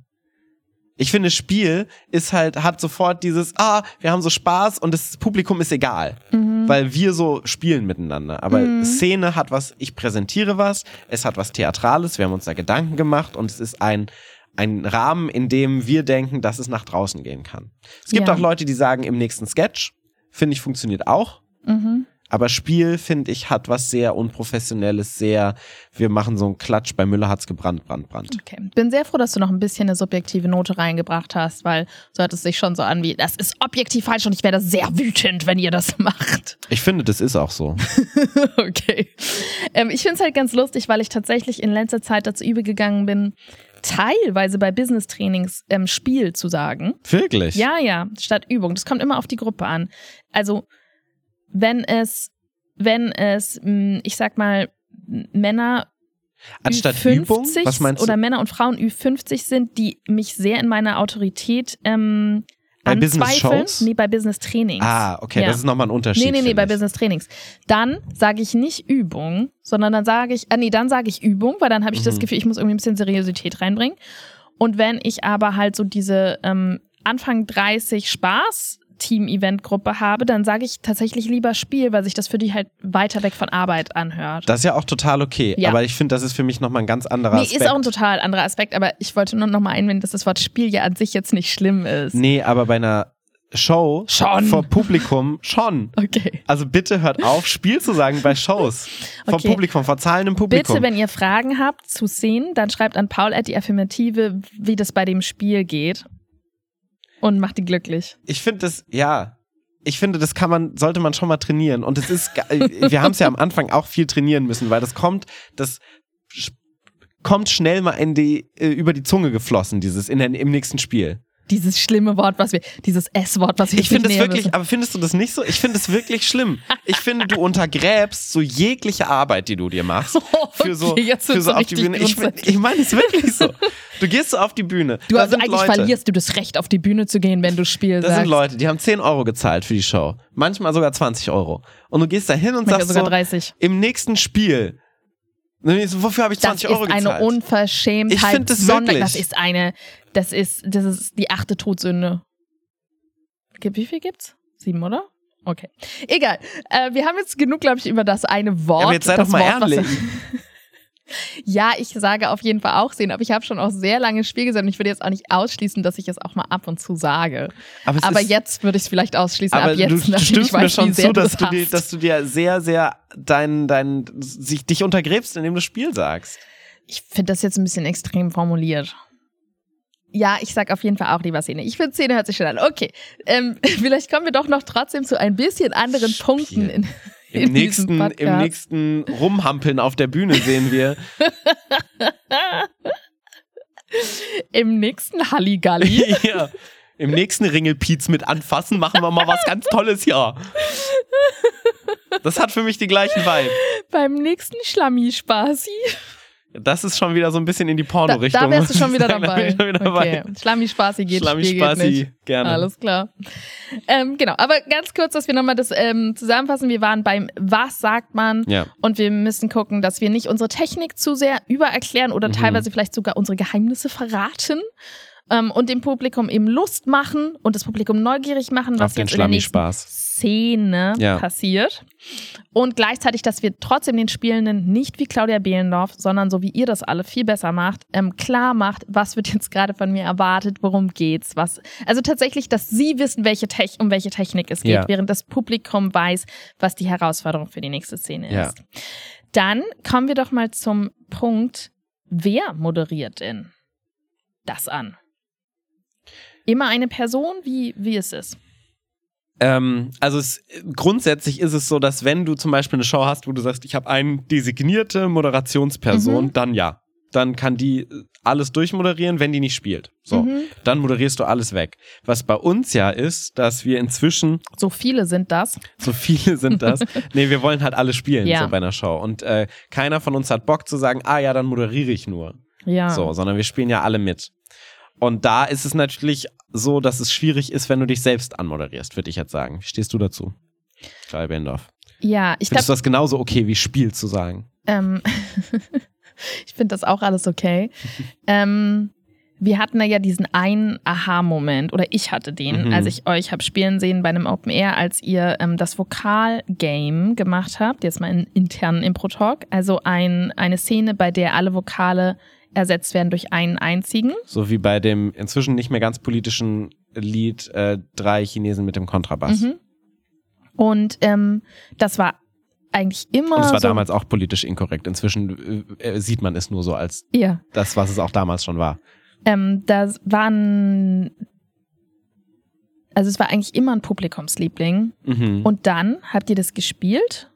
Speaker 1: Ich finde, Spiel ist halt, hat sofort dieses, ah, wir haben so Spaß und das Publikum ist egal
Speaker 2: Mhm.
Speaker 1: weil wir so spielen miteinander. Aber
Speaker 2: Mhm.
Speaker 1: Szene hat was, ich präsentiere was, es hat was Theatrales, wir haben uns da Gedanken gemacht und es ist ein, ein Rahmen, in dem wir denken, dass es nach draußen gehen kann. Es gibt
Speaker 2: Ja.
Speaker 1: auch Leute, die sagen, im nächsten Sketch, finde ich, funktioniert auch.
Speaker 2: Mhm.
Speaker 1: Aber Spiel, finde ich, hat was sehr Unprofessionelles, sehr, wir machen so einen Klatsch, bei Müller hat's gebrannt, brand, brand.
Speaker 2: Okay. Bin sehr froh, dass du noch ein bisschen eine subjektive Note reingebracht hast, weil so hört es sich schon so an wie, das ist objektiv falsch und ich werde sehr wütend, wenn ihr das macht.
Speaker 1: Ich finde, das ist auch so.
Speaker 2: Okay. Ähm, ich finde es halt ganz lustig, weil ich tatsächlich in letzter Zeit dazu übergegangen bin, teilweise bei Business-Trainings ähm, Spiel zu sagen.
Speaker 1: Wirklich?
Speaker 2: Ja, ja, statt Übung. Das kommt immer auf die Gruppe an. Also, wenn es, wenn es, mh, ich sag mal, Männer
Speaker 1: Anstatt
Speaker 2: Ü50
Speaker 1: Übung, was meinst
Speaker 2: oder? Männer und Frauen Ü50 sind, die mich sehr in meiner Autorität ähm,
Speaker 1: Bei
Speaker 2: anzweifeln.
Speaker 1: Business-Shows?
Speaker 2: Nee, bei Business-Trainings.
Speaker 1: Ah, okay,
Speaker 2: Ja.
Speaker 1: das ist nochmal ein Unterschied.
Speaker 2: Nee, nee, nee, bei
Speaker 1: ich.
Speaker 2: Business Trainings. Dann sage ich nicht Übung, sondern dann sage ich, ah nee, dann sage ich Übung, weil dann habe ich das
Speaker 1: Mhm.
Speaker 2: Gefühl, ich muss irgendwie ein bisschen Seriosität reinbringen. Und wenn ich aber halt so diese ähm, Anfang 30 Spaß Team-Event-Gruppe habe, dann sage ich tatsächlich lieber Spiel, weil sich das für die halt weiter weg von Arbeit anhört.
Speaker 1: Das ist ja auch total okay.
Speaker 2: Ja.
Speaker 1: Aber ich finde, das ist für mich nochmal ein ganz anderer
Speaker 2: Nee,
Speaker 1: Aspekt.
Speaker 2: ist auch ein total anderer Aspekt, aber ich wollte nur noch mal einwenden, dass das Wort Spiel ja an sich jetzt nicht schlimm ist.
Speaker 1: nee, aber bei einer Show
Speaker 2: Schon.
Speaker 1: vor Publikum schon.
Speaker 2: Okay.
Speaker 1: Also bitte hört auf, Spiel zu sagen bei Shows. Vor
Speaker 2: Okay.
Speaker 1: Publikum, vor zahlendem Publikum.
Speaker 2: Bitte, wenn ihr Fragen habt zu Szenen, dann schreibt an Paul at die Affirmative, wie das bei dem Spiel geht. Und macht die glücklich.
Speaker 1: ich finde das, ja, ich finde, das kann man, sollte man schon mal trainieren. Und es ist, äh, wir haben es ja am Anfang auch viel trainieren müssen, weil das kommt, das kommt schnell mal in die, äh, über die Zunge geflossen, dieses in der, im nächsten Spiel.
Speaker 2: Dieses schlimme Wort, was wir, dieses S-Wort, was wir
Speaker 1: Ich finde es wirklich,
Speaker 2: müssen.
Speaker 1: aber findest du das nicht so? Ich finde es wirklich schlimm. Ich finde, du untergräbst so jegliche Arbeit, die du dir machst. Für so,
Speaker 2: Okay,
Speaker 1: für so
Speaker 2: so
Speaker 1: auf die Bühne. Ich, ich meine es wirklich so. Du gehst so auf die Bühne.
Speaker 2: Du,
Speaker 1: da
Speaker 2: also eigentlich
Speaker 1: Leute,
Speaker 2: verlierst du das Recht, auf die Bühne zu gehen, wenn du Spiel
Speaker 1: Das
Speaker 2: sagst.
Speaker 1: sind Leute, die haben 10 Euro gezahlt für die Show. Manchmal sogar 20 Euro. Und du gehst da hin und
Speaker 2: Manchmal
Speaker 1: sagst
Speaker 2: sogar
Speaker 1: so,
Speaker 2: 30.
Speaker 1: im nächsten Spiel. So, Wofür habe ich
Speaker 2: Das
Speaker 1: 20
Speaker 2: ist
Speaker 1: Euro
Speaker 2: eine
Speaker 1: gezahlt?
Speaker 2: Unverschämtheit.
Speaker 1: Ich find das
Speaker 2: Sonder-
Speaker 1: wirklich.
Speaker 2: Das ist eine, das ist, das ist die achte Todsünde. Wie viel gibt's? Sieben, oder? Okay. Egal. Äh, wir haben jetzt genug, glaube ich, über das eine Wort.
Speaker 1: Ja, aber jetzt sei
Speaker 2: das
Speaker 1: doch mal
Speaker 2: Wort,
Speaker 1: ehrlich.
Speaker 2: Ja, ich sage auf jeden Fall auch sehen, aber ich habe schon auch sehr lange Spiel gesehen und ich würde jetzt auch nicht ausschließen, dass ich es auch mal ab und zu sage.
Speaker 1: Aber,
Speaker 2: aber
Speaker 1: ist,
Speaker 2: jetzt würde ich es vielleicht ausschließen.
Speaker 1: aber
Speaker 2: ab jetzt,
Speaker 1: du stimmst
Speaker 2: weiß,
Speaker 1: mir schon zu, dass du, dir, dass du dir sehr, sehr dein, dein, sich, dich untergräbst, indem du Spiel sagst.
Speaker 2: Ich finde das jetzt ein bisschen extrem formuliert. Ja, ich sag auf jeden Fall auch lieber Szene. Ich finde Szene hört sich schon an. Okay, ähm, vielleicht kommen wir doch noch trotzdem zu ein bisschen anderen
Speaker 1: Spiel.
Speaker 2: Punkten in,
Speaker 1: Im nächsten, im nächsten Rumhampeln auf der Bühne sehen wir,
Speaker 2: Im nächsten Halligalli.
Speaker 1: ja, im nächsten Ringelpiez mit anfassen, machen wir mal was ganz Tolles hier. Das hat für mich die gleichen Vibe.
Speaker 2: beim nächsten Schlammi-Spasi.
Speaker 1: Das ist schon wieder so ein bisschen in die
Speaker 2: Da,
Speaker 1: Porno-Richtung.
Speaker 2: da wärst du schon wieder
Speaker 1: sagen. Da
Speaker 2: dabei.
Speaker 1: ich schon wieder
Speaker 2: Okay.
Speaker 1: dabei.
Speaker 2: Schlammi-Spasi geht,
Speaker 1: Schlammi
Speaker 2: Spiel geht nicht.
Speaker 1: Spaßi, gerne.
Speaker 2: Alles klar. Ähm, genau, aber ganz kurz, dass wir nochmal das ähm, zusammenfassen. Wir waren beim Was sagt man
Speaker 1: Ja.
Speaker 2: und wir müssen gucken, dass wir nicht unsere Technik zu sehr übererklären oder
Speaker 1: Mhm.
Speaker 2: teilweise vielleicht sogar unsere Geheimnisse verraten. Ähm, und dem Publikum eben Lust machen und das Publikum neugierig machen, was
Speaker 1: Auf den
Speaker 2: jetzt in der nächsten. Szene
Speaker 1: Ja.
Speaker 2: passiert. Und gleichzeitig, dass wir trotzdem den Spielenden nicht wie Claudia Behlendorf, sondern so wie ihr das alle viel besser macht, ähm, klar macht, was wird jetzt gerade von mir erwartet, worum geht's, was. Also tatsächlich, dass sie wissen, welche Tech um welche Technik es geht,
Speaker 1: Ja.
Speaker 2: während das Publikum weiß, was die Herausforderung für die nächste Szene
Speaker 1: Ja.
Speaker 2: ist. Dann kommen wir doch mal zum Punkt, wer moderiert denn das an? Immer eine Person? Wie, wie ist es?
Speaker 1: Ähm, also es, grundsätzlich ist es so, dass wenn du zum Beispiel eine Show hast, wo du sagst, ich habe eine designierte Moderationsperson,
Speaker 2: Mhm.
Speaker 1: dann ja. Dann kann die äh, alles durchmoderieren, wenn die nicht spielt. So,
Speaker 2: Mhm.
Speaker 1: dann moderierst du alles weg. Was bei uns ja ist, dass wir inzwischen,
Speaker 2: So viele sind das.
Speaker 1: so viele sind das, nee, wir wollen halt alle spielen
Speaker 2: Ja.
Speaker 1: so bei einer Show. Und äh, keiner von uns hat Bock zu sagen, ah ja, dann moderiere ich nur.
Speaker 2: Ja.
Speaker 1: So, sondern wir spielen ja alle mit. Und da ist es natürlich so, dass es schwierig ist, wenn du dich selbst anmoderierst, würde ich jetzt sagen. Wie stehst du dazu? Karl Bendorf.
Speaker 2: Ja, ich glaube,
Speaker 1: du das genauso okay wie Spiel zu sagen?
Speaker 2: ähm, ich finde das auch alles okay. ähm, wir hatten ja diesen einen Aha-Moment, oder ich hatte den,
Speaker 1: Mhm.
Speaker 2: als ich euch habe spielen sehen bei einem Open Air, als ihr ähm, das Vokal-Game gemacht habt, jetzt mal in internen Impro-Talk, also ein, eine Szene, bei der alle Vokale ersetzt werden durch einen einzigen.
Speaker 1: So wie bei dem inzwischen nicht mehr ganz politischen Lied äh, Drei Chinesen mit dem Kontrabass.
Speaker 2: Mhm. Und ähm, das war eigentlich immer
Speaker 1: Und es war
Speaker 2: so,
Speaker 1: damals auch politisch inkorrekt. Inzwischen äh, äh, sieht man es nur so als
Speaker 2: ja,
Speaker 1: das, was es auch damals schon war.
Speaker 2: Ähm, da waren, also es war eigentlich immer ein Publikumsliebling.
Speaker 1: Mhm.
Speaker 2: Und dann habt ihr das gespielt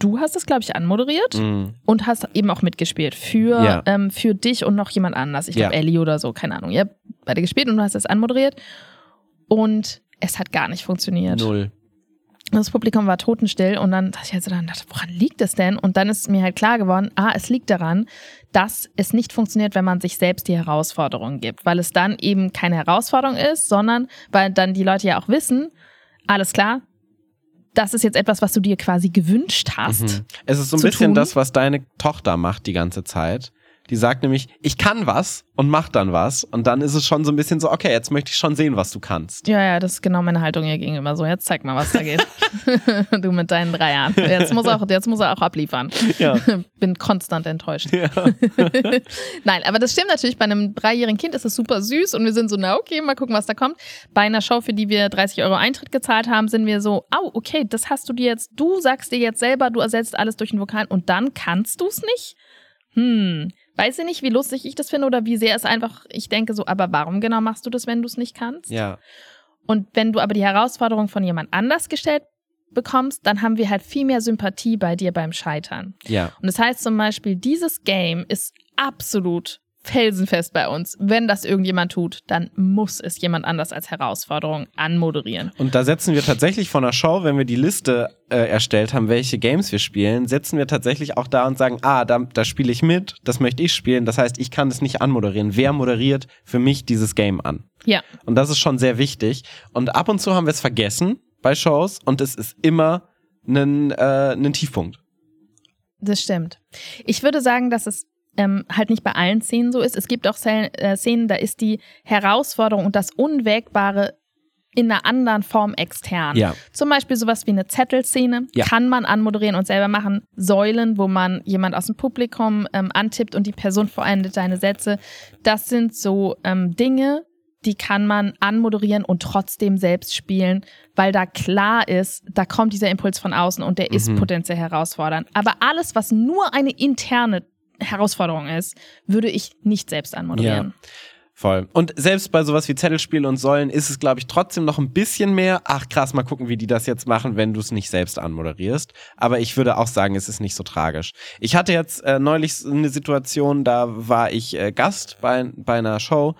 Speaker 2: du hast es, glaube ich, anmoderiert
Speaker 1: Mhm.
Speaker 2: und hast eben auch mitgespielt für,
Speaker 1: Ja.
Speaker 2: ähm, für dich und noch jemand anders. Ich glaube,
Speaker 1: Ja.
Speaker 2: Ellie oder so, keine Ahnung. Ihr habt beide gespielt und du hast es anmoderiert und es hat gar nicht funktioniert.
Speaker 1: Null.
Speaker 2: Das Publikum war totenstill und dann dachte ich halt so, dann dachte, woran liegt es denn? Und dann ist mir halt klar geworden, ah, es liegt daran, dass es nicht funktioniert, wenn man sich selbst die Herausforderung gibt, weil es dann eben keine Herausforderung ist, sondern weil dann die Leute ja auch wissen, alles klar, das ist jetzt etwas, was du dir quasi gewünscht hast.
Speaker 1: Mhm. Es ist so ein bisschen
Speaker 2: tun.
Speaker 1: das, was deine Tochter macht die ganze Zeit. Die sagt nämlich, ich kann was und mach dann was. Und dann ist es schon so ein bisschen so, okay, jetzt möchte ich schon sehen, was du kannst.
Speaker 2: Ja, ja, das ist genau meine Haltung ihr gegenüber. So, jetzt zeig mal, was da geht. du mit deinen drei Jahren. Jetzt muss, auch, jetzt muss er auch abliefern.
Speaker 1: Ja.
Speaker 2: Bin konstant enttäuscht.
Speaker 1: Ja.
Speaker 2: Nein, aber das stimmt natürlich. Bei einem dreijährigen Kind ist es super süß und wir sind so, na okay, mal gucken, was da kommt. Bei einer Show, für die wir 30 Euro Eintritt gezahlt haben, sind wir so, au, okay, das hast du dir jetzt, du sagst dir jetzt selber, du ersetzt alles durch einen Vokal und dann kannst du es nicht? Hm, weiß ich nicht, wie lustig ich das finde oder wie sehr es einfach, ich denke so, aber warum genau machst du das, wenn du es nicht kannst?
Speaker 1: ja.
Speaker 2: Und wenn du aber die Herausforderung von jemand anders gestellt bekommst, dann haben wir halt viel mehr Sympathie bei dir beim Scheitern.
Speaker 1: Ja.
Speaker 2: Und das heißt zum Beispiel, dieses Game ist absolut felsenfest bei uns. Wenn das irgendjemand tut, dann muss es jemand anders als Herausforderung anmoderieren.
Speaker 1: Und da setzen wir tatsächlich von der Show, wenn wir die Liste äh, erstellt haben, welche Games wir spielen, setzen wir tatsächlich auch da und sagen, ah, da, da spiele ich mit, das möchte ich spielen. Das heißt, ich kann das nicht anmoderieren. Wer moderiert für mich dieses Game an?
Speaker 2: Ja,
Speaker 1: Und das ist schon sehr wichtig. Und ab und zu haben wir es vergessen bei Shows und es ist immer ein, äh, ein Tiefpunkt.
Speaker 2: das stimmt. Ich würde sagen, dass es ähm, halt nicht bei allen Szenen so ist. Es gibt auch Szenen, äh, Szenen, da ist die Herausforderung und das Unwägbare in einer anderen Form extern.
Speaker 1: Ja.
Speaker 2: Zum Beispiel sowas wie eine Zettelszene
Speaker 1: Ja.
Speaker 2: kann man anmoderieren und selber machen. Säulen, wo man jemand aus dem Publikum ähm, antippt und die Person vollendet seine Sätze. Das sind so ähm, Dinge, die kann man anmoderieren und trotzdem selbst spielen, weil da klar ist, da kommt dieser Impuls von außen und der ist
Speaker 1: Mhm.
Speaker 2: potenziell herausfordernd. Aber alles, was nur eine interne Herausforderung ist, würde ich nicht selbst anmoderieren.
Speaker 1: Voll. Und selbst bei sowas wie Zettelspiel und Säulen ist es, glaube ich, trotzdem noch ein bisschen mehr. Ach krass, mal gucken, wie die das jetzt machen, wenn du es nicht selbst anmoderierst. Aber ich würde auch sagen, es ist nicht so tragisch. Ich hatte jetzt äh, neulich eine Situation, da war ich äh, Gast bei, bei einer Show.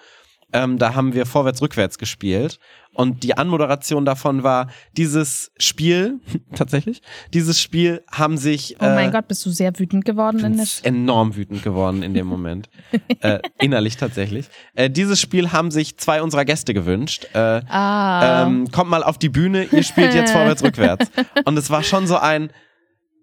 Speaker 1: Ähm, da haben wir vorwärts-rückwärts gespielt. Und die Anmoderation davon war, dieses Spiel, tatsächlich, dieses Spiel haben sich.
Speaker 2: Oh mein
Speaker 1: äh,
Speaker 2: Gott, bist du sehr wütend geworden in der
Speaker 1: bin enorm wütend geworden in dem Moment. äh, innerlich tatsächlich. Äh, dieses Spiel haben sich zwei unserer Gäste gewünscht. Äh,
Speaker 2: Ah.
Speaker 1: ähm, kommt mal auf die Bühne, ihr spielt jetzt vorwärts, rückwärts. Und es war schon so ein,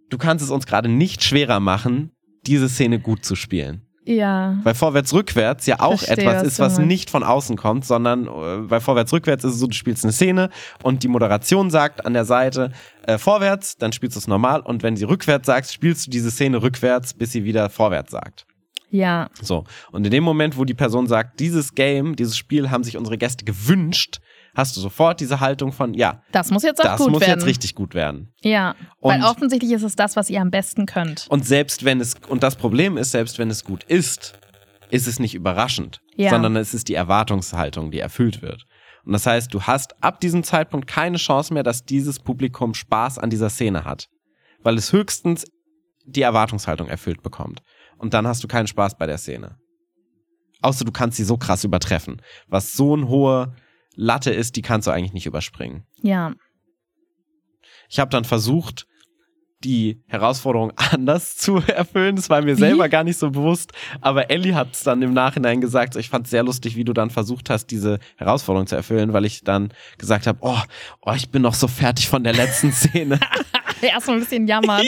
Speaker 1: du kannst es uns gerade nicht schwerer machen, diese Szene gut zu spielen.
Speaker 2: Ja.
Speaker 1: Weil vorwärts, rückwärts ja auch
Speaker 2: Verstehe,
Speaker 1: etwas
Speaker 2: was
Speaker 1: ist, was nicht von außen kommt, sondern äh, bei vorwärts, rückwärts ist es so, du spielst eine Szene und die Moderation sagt an der Seite äh, vorwärts, dann spielst du es normal und wenn sie rückwärts sagt, spielst du diese Szene rückwärts, bis sie wieder vorwärts sagt.
Speaker 2: Ja.
Speaker 1: So. Und in dem Moment, wo die Person sagt, dieses Game, dieses Spiel haben sich unsere Gäste gewünscht, hast du sofort diese Haltung von, ja,
Speaker 2: Das muss jetzt auch
Speaker 1: das
Speaker 2: gut
Speaker 1: muss
Speaker 2: werden.
Speaker 1: jetzt richtig gut werden.
Speaker 2: Ja, weil
Speaker 1: Und-
Speaker 2: offensichtlich ist es das, was ihr am besten könnt.
Speaker 1: Und selbst wenn es, und das Problem ist, selbst wenn es gut ist, ist es nicht überraschend,
Speaker 2: Ja.
Speaker 1: sondern es ist die Erwartungshaltung, die erfüllt wird. Und das heißt, du hast ab diesem Zeitpunkt keine Chance mehr, dass dieses Publikum Spaß an dieser Szene hat, weil es höchstens die Erwartungshaltung erfüllt bekommt. Und dann hast du keinen Spaß bei der Szene. Außer du kannst sie so krass übertreffen. Was so eine hohe Latte ist, die kannst du eigentlich nicht überspringen.
Speaker 2: Ja.
Speaker 1: Ich habe dann versucht, die Herausforderung anders zu erfüllen. Das war mir selber gar nicht so bewusst. Aber Ellie hat es dann im Nachhinein gesagt. Ich fand es sehr lustig, wie du dann versucht hast, diese Herausforderung zu erfüllen, weil ich dann gesagt habe, oh, oh, ich bin noch so fertig von der letzten Szene.
Speaker 2: Erstmal ein bisschen jammern.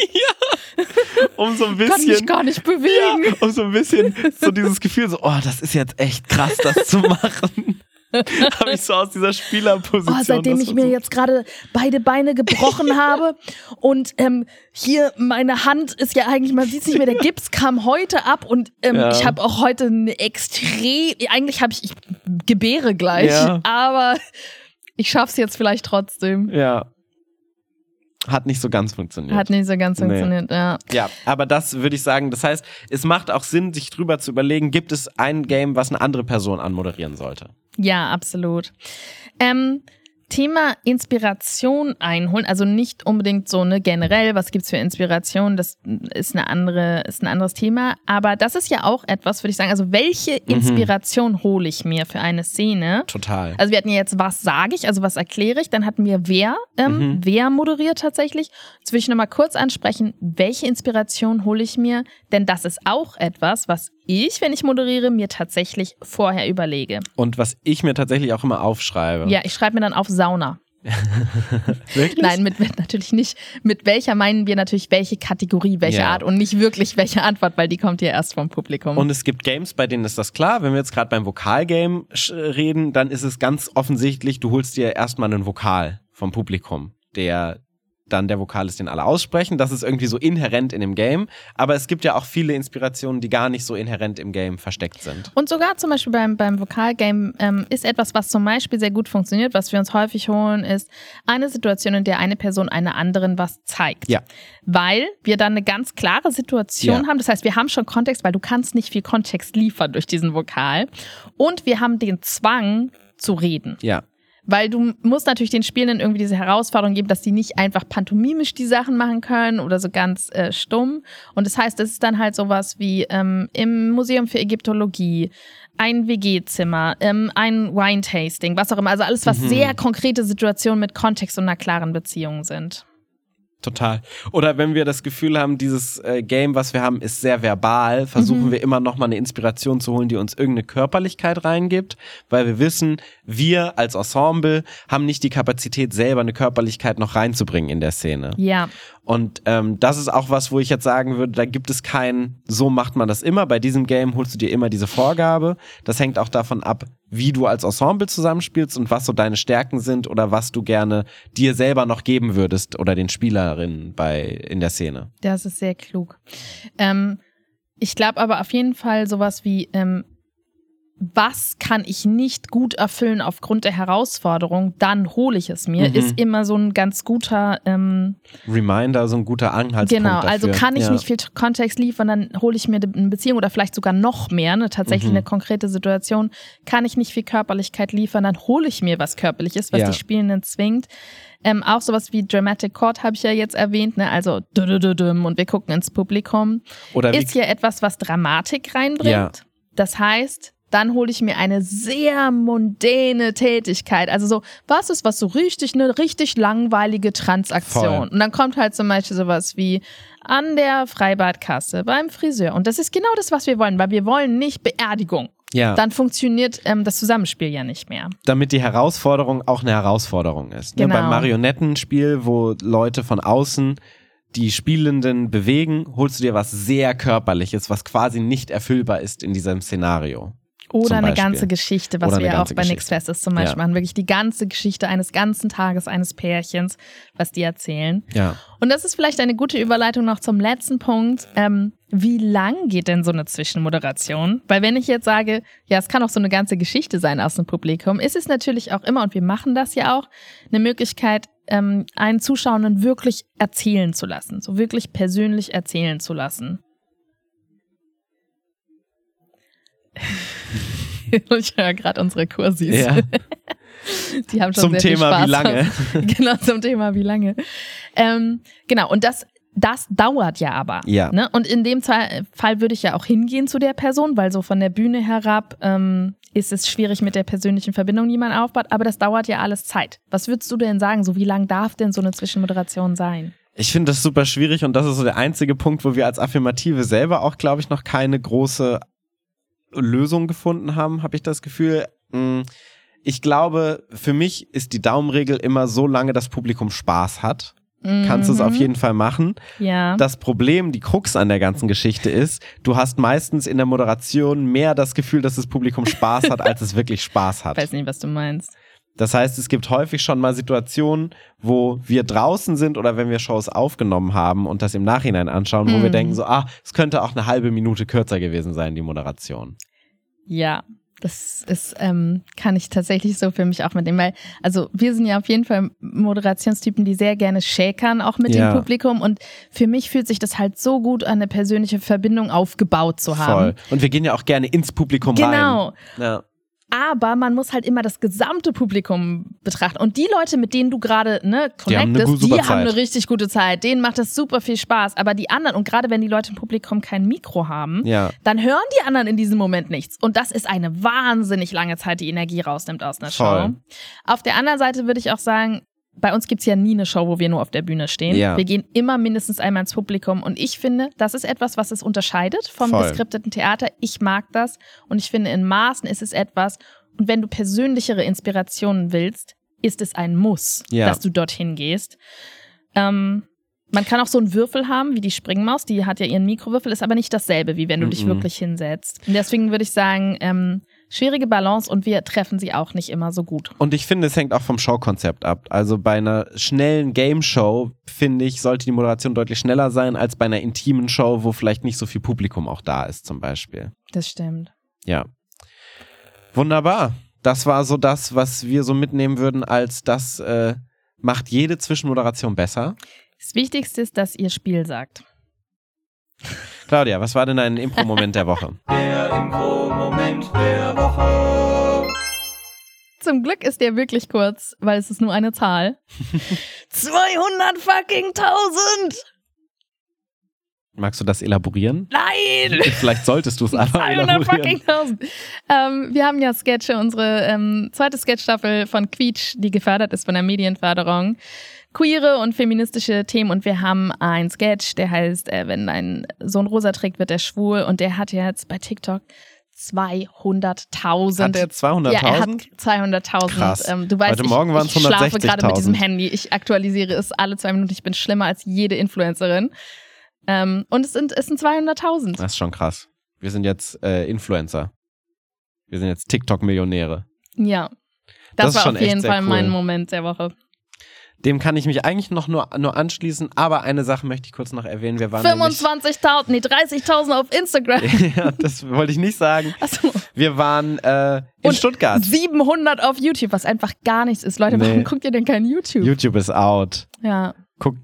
Speaker 1: um so ein
Speaker 2: Kann mich
Speaker 1: bisschen.
Speaker 2: gar nicht bewegen.
Speaker 1: Ja, um so ein bisschen so dieses Gefühl, so, oh, das ist jetzt echt krass, das zu machen. habe ich so aus dieser Spielerposition.
Speaker 2: Oh, seitdem ich mir
Speaker 1: versucht.
Speaker 2: jetzt gerade beide Beine gebrochen habe und ähm, hier meine Hand ist ja eigentlich, man sieht es nicht mehr, der Gips kam heute ab und ähm,
Speaker 1: Ja.
Speaker 2: ich habe auch heute eine extrem, eigentlich habe ich, ich gebäre gleich,
Speaker 1: Ja.
Speaker 2: aber ich schaff's jetzt vielleicht trotzdem.
Speaker 1: Ja. Hat nicht so ganz funktioniert.
Speaker 2: Hat nicht so ganz
Speaker 1: Nee.
Speaker 2: funktioniert, ja.
Speaker 1: Ja, aber das würde ich sagen, das heißt, es macht auch Sinn, sich drüber zu überlegen, gibt es ein Game, was eine andere Person anmoderieren sollte?
Speaker 2: Ja, absolut. Ähm, Thema Inspiration einholen, also nicht unbedingt so ne generell, was gibt's für Inspiration, das ist eine andere, ist ein anderes Thema, aber das ist ja auch etwas, würde ich sagen, also welche Inspiration hole ich mir für eine Szene?
Speaker 1: Total.
Speaker 2: Also wir hatten ja jetzt, was sage ich, also was erkläre ich, dann hatten wir wer, ähm, wer moderiert tatsächlich. Jetzt will ich nochmal kurz ansprechen, welche Inspiration hole ich mir, denn das ist auch etwas, was ich, wenn ich moderiere, mir tatsächlich vorher überlege.
Speaker 1: Und was ich mir tatsächlich auch immer aufschreibe.
Speaker 2: Ja, ich schreibe mir dann auf Sauna.
Speaker 1: Wirklich?
Speaker 2: Nein, mit, mit natürlich nicht. Mit welcher meinen wir natürlich welche Kategorie, welche
Speaker 1: Ja.
Speaker 2: Art und nicht wirklich welche Antwort, weil die kommt ja erst vom Publikum.
Speaker 1: Und es gibt Games, bei denen ist das klar. Wenn wir jetzt gerade beim Vokalgame reden, dann ist es ganz offensichtlich, du holst dir erstmal einen Vokal vom Publikum, der dann der Vokal ist, den alle aussprechen. Das ist irgendwie so inhärent in dem Game. Aber es gibt ja auch viele Inspirationen, die gar nicht so inhärent im Game versteckt sind.
Speaker 2: Und sogar zum Beispiel beim, beim Vokalgame ähm, ist etwas, was zum Beispiel sehr gut funktioniert, was wir uns häufig holen, ist eine Situation, in der eine Person einer anderen was zeigt.
Speaker 1: Ja.
Speaker 2: Weil wir dann eine ganz klare Situation
Speaker 1: Ja.
Speaker 2: haben. Das heißt, wir haben schon Kontext, weil du kannst nicht viel Kontext liefern durch diesen Vokal. Und wir haben den Zwang zu reden.
Speaker 1: Ja.
Speaker 2: Weil du musst natürlich den Spielenden irgendwie diese Herausforderung geben, dass die nicht einfach pantomimisch die Sachen machen können oder so ganz äh, stumm. Und das heißt, es ist dann halt sowas wie ähm, im Museum für Ägyptologie, ein WG-Zimmer, ähm, ein Wine-Tasting, was auch immer. Also alles, was sehr konkrete Situationen mit Kontext und einer klaren Beziehung sind.
Speaker 1: Total. Oder wenn wir das Gefühl haben, dieses äh, Game, was wir haben, ist sehr verbal, versuchen wir immer noch mal eine Inspiration zu holen, die uns irgendeine Körperlichkeit reingibt, weil wir wissen, wir als Ensemble haben nicht die Kapazität, selber eine Körperlichkeit noch reinzubringen in der Szene.
Speaker 2: Ja.
Speaker 1: Und ähm, das ist auch was, wo ich jetzt sagen würde, da gibt es kein, so macht man das immer. Bei diesem Game holst du dir immer diese Vorgabe. Das hängt auch davon ab, wie du als Ensemble zusammenspielst und was so deine Stärken sind oder was du gerne dir selber noch geben würdest oder den Spielerinnen bei in der Szene.
Speaker 2: Das ist sehr klug. Ähm, ich glaube aber auf jeden Fall sowas wie, ähm, was kann ich nicht gut erfüllen aufgrund der Herausforderung, dann hole ich es mir,
Speaker 1: Mhm.
Speaker 2: ist immer so ein ganz guter, ähm,
Speaker 1: Reminder, so ein guter Anhaltspunkt
Speaker 2: genau,
Speaker 1: dafür.
Speaker 2: also kann ich
Speaker 1: ja.
Speaker 2: nicht viel Kontext liefern, dann hole ich mir eine Beziehung oder vielleicht sogar noch mehr, eine tatsächlich
Speaker 1: Mhm.
Speaker 2: eine konkrete Situation, kann ich nicht viel Körperlichkeit liefern, dann hole ich mir was Körperliches, was
Speaker 1: Ja.
Speaker 2: die Spielenden zwingt. Ähm, auch sowas wie Dramatic Chord habe ich ja jetzt erwähnt, ne? also und wir gucken ins Publikum
Speaker 1: Oder
Speaker 2: ist ja etwas, was Dramatik reinbringt.
Speaker 1: Ja.
Speaker 2: Das heißt, dann hole ich mir eine sehr mundäne Tätigkeit. Also so, was ist was so richtig, eine richtig langweilige Transaktion.
Speaker 1: Voll.
Speaker 2: Und dann kommt halt zum Beispiel sowas wie an der Freibadkasse, beim Friseur. Und das ist genau das, was wir wollen, weil wir wollen nicht Beerdigung.
Speaker 1: ja,
Speaker 2: Dann funktioniert ähm, das Zusammenspiel ja nicht mehr.
Speaker 1: damit die Herausforderung auch eine Herausforderung ist. Ne?
Speaker 2: Genau.
Speaker 1: Beim Marionettenspiel, wo Leute von außen die Spielenden bewegen, holst du dir was sehr Körperliches, was quasi nicht erfüllbar ist in diesem Szenario.
Speaker 2: Oder eine ganze Geschichte, was wir ja auch bei Nix
Speaker 1: Geschichte.
Speaker 2: Fest ist zum Beispiel
Speaker 1: Ja.
Speaker 2: machen. Wirklich die ganze Geschichte eines ganzen Tages eines Pärchens, was die erzählen.
Speaker 1: Ja.
Speaker 2: Und das ist vielleicht eine gute Überleitung noch zum letzten Punkt. Ähm, wie lang geht denn so eine Zwischenmoderation? Weil wenn ich jetzt sage, ja, es kann auch so eine ganze Geschichte sein aus dem Publikum, ist es natürlich auch immer, und wir machen das ja auch, eine Möglichkeit, ähm, einen Zuschauenden wirklich erzählen zu lassen, so wirklich persönlich erzählen zu lassen. ich höre gerade unsere Kursis.
Speaker 1: ja.
Speaker 2: Die haben schon
Speaker 1: Zum
Speaker 2: sehr viel
Speaker 1: Thema,
Speaker 2: Spaß
Speaker 1: wie lange.
Speaker 2: genau, zum Thema, wie lange. Ähm, genau, und das, das dauert ja aber.
Speaker 1: Ja.
Speaker 2: Ne? Und in dem Fall Fall würde ich ja auch hingehen zu der Person, weil so von der Bühne herab ähm, ist es schwierig mit der persönlichen Verbindung, die man aufbaut. Aber das dauert ja alles Zeit. Was würdest du denn sagen? So wie lang darf denn so eine Zwischenmoderation sein?
Speaker 1: Ich finde das super schwierig und das ist so der einzige Punkt, wo wir als Affirmative selber auch, glaube ich, noch keine große Lösung gefunden haben, habe ich das Gefühl. Mm, Ich glaube, für mich ist die Daumenregel immer so lange das Publikum Spaß hat. Kannst du es auf
Speaker 2: Mhm.
Speaker 1: jeden Fall machen.
Speaker 2: Ja.
Speaker 1: Das Problem, die Krux an der ganzen Geschichte ist, du hast meistens in der Moderation mehr das Gefühl, dass das Publikum Spaß hat, als es wirklich Spaß hat.
Speaker 2: weiß nicht, was du meinst.
Speaker 1: Das heißt, es gibt häufig schon mal Situationen, wo wir draußen sind oder wenn wir Shows aufgenommen haben und das im Nachhinein anschauen, wo wir
Speaker 2: Mhm.
Speaker 1: denken so, ah, es könnte auch eine halbe Minute kürzer gewesen sein, die Moderation.
Speaker 2: Ja, das ist, ähm, kann ich tatsächlich so für mich auch mitnehmen, weil, also wir sind ja auf jeden Fall Moderationstypen, die sehr gerne schäkern, auch mit
Speaker 1: Ja.
Speaker 2: dem Publikum und für mich fühlt sich das halt so gut an, eine persönliche Verbindung aufgebaut zu haben.
Speaker 1: Voll. Und wir gehen ja auch gerne ins Publikum
Speaker 2: Genau.
Speaker 1: rein. Ja.
Speaker 2: Aber man muss halt immer das gesamte Publikum betrachten. Und die Leute, mit denen du gerade ne,
Speaker 1: Die haben eine
Speaker 2: connectest, die haben eine richtig gute Zeit. Denen macht das super viel Spaß. Aber die anderen, und gerade wenn die Leute im Publikum kein Mikro haben,
Speaker 1: ja.
Speaker 2: dann hören die anderen in diesem Moment nichts. Und das ist eine wahnsinnig lange Zeit, die Energie rausnimmt aus einer
Speaker 1: Voll.
Speaker 2: Show. Auf der anderen Seite würde ich auch sagen, bei uns gibt's ja nie eine Show, wo wir nur auf der Bühne stehen.
Speaker 1: Ja.
Speaker 2: Wir gehen immer mindestens einmal ins Publikum. Und ich finde, das ist etwas, was es unterscheidet vom
Speaker 1: Voll.
Speaker 2: geskripteten Theater. Ich mag das. Und ich finde, in Maßen ist es etwas, und wenn du persönlichere Inspirationen willst, ist es ein Muss,
Speaker 1: Ja.
Speaker 2: dass du dorthin gehst. Ähm, man kann auch so einen Würfel haben, wie die Springmaus, die hat ja ihren Mikrowürfel, ist aber nicht dasselbe, wie wenn du dich
Speaker 1: Mhm.
Speaker 2: wirklich hinsetzt. Und deswegen würde ich sagen, ähm, schwierige Balance und wir treffen sie auch nicht immer so gut.
Speaker 1: Und ich finde, es hängt auch vom Showkonzept ab. Also bei einer schnellen Game-Show, finde ich, sollte die Moderation deutlich schneller sein als bei einer intimen Show, wo vielleicht nicht so viel Publikum auch da ist, zum Beispiel.
Speaker 2: Das stimmt.
Speaker 1: Ja. Wunderbar. Das war so das, was wir so mitnehmen würden, als das äh, macht jede Zwischenmoderation besser.
Speaker 2: Das Wichtigste ist, dass ihr Spiel sagt.
Speaker 1: Claudia, was war denn dein Impro-Moment der Woche?
Speaker 3: Der Impro-Moment der Woche.
Speaker 2: Zum Glück ist der wirklich kurz, weil es ist nur eine Zahl. 200 fucking 1000!
Speaker 1: Magst du das elaborieren?
Speaker 2: Nein!
Speaker 1: Vielleicht solltest du es aber
Speaker 2: 200
Speaker 1: elaborieren.
Speaker 2: fucking 1000! Ähm, wir haben ja Sketche, unsere ähm, zweite Sketchstaffel von Quietsch, die gefördert ist von der Medienförderung. Queere und feministische Themen und wir haben einen Sketch, der heißt, äh, wenn dein Sohn rosa trägt, wird er schwul und der hat jetzt bei TikTok 200.000.
Speaker 1: Hat er 200.000?
Speaker 2: Ja, er hat 200.000.
Speaker 1: Krass.
Speaker 2: Ähm, du weißt,
Speaker 1: Heute
Speaker 2: ich,
Speaker 1: Morgen waren's
Speaker 2: ich schlafe
Speaker 1: 160.000.
Speaker 2: gerade mit diesem Handy. Ich aktualisiere es alle zwei Minuten. Ich bin schlimmer als jede Influencerin. Ähm, und es sind, es sind 200.000.
Speaker 1: Das ist schon krass. Wir sind jetzt äh, Influencer. Wir sind jetzt TikTok-Millionäre.
Speaker 2: Ja.
Speaker 1: Das
Speaker 2: Das, war auf jeden Fall
Speaker 1: cool.
Speaker 2: mein Moment der Woche.
Speaker 1: Dem kann ich mich eigentlich noch nur, nur anschließen, aber eine Sache möchte ich kurz noch erwähnen. Wir waren nämlich-
Speaker 2: 25.000, nee, 30.000 auf Instagram.
Speaker 1: ja, das wollte ich nicht sagen.
Speaker 2: Achso.
Speaker 1: Wir waren äh, in
Speaker 2: Und
Speaker 1: Stuttgart.
Speaker 2: 700 auf YouTube, was einfach gar nichts ist. Leute,
Speaker 1: Nee.
Speaker 2: warum guckt ihr denn kein YouTube?
Speaker 1: YouTube ist out.
Speaker 2: Ja.
Speaker 1: Guckt,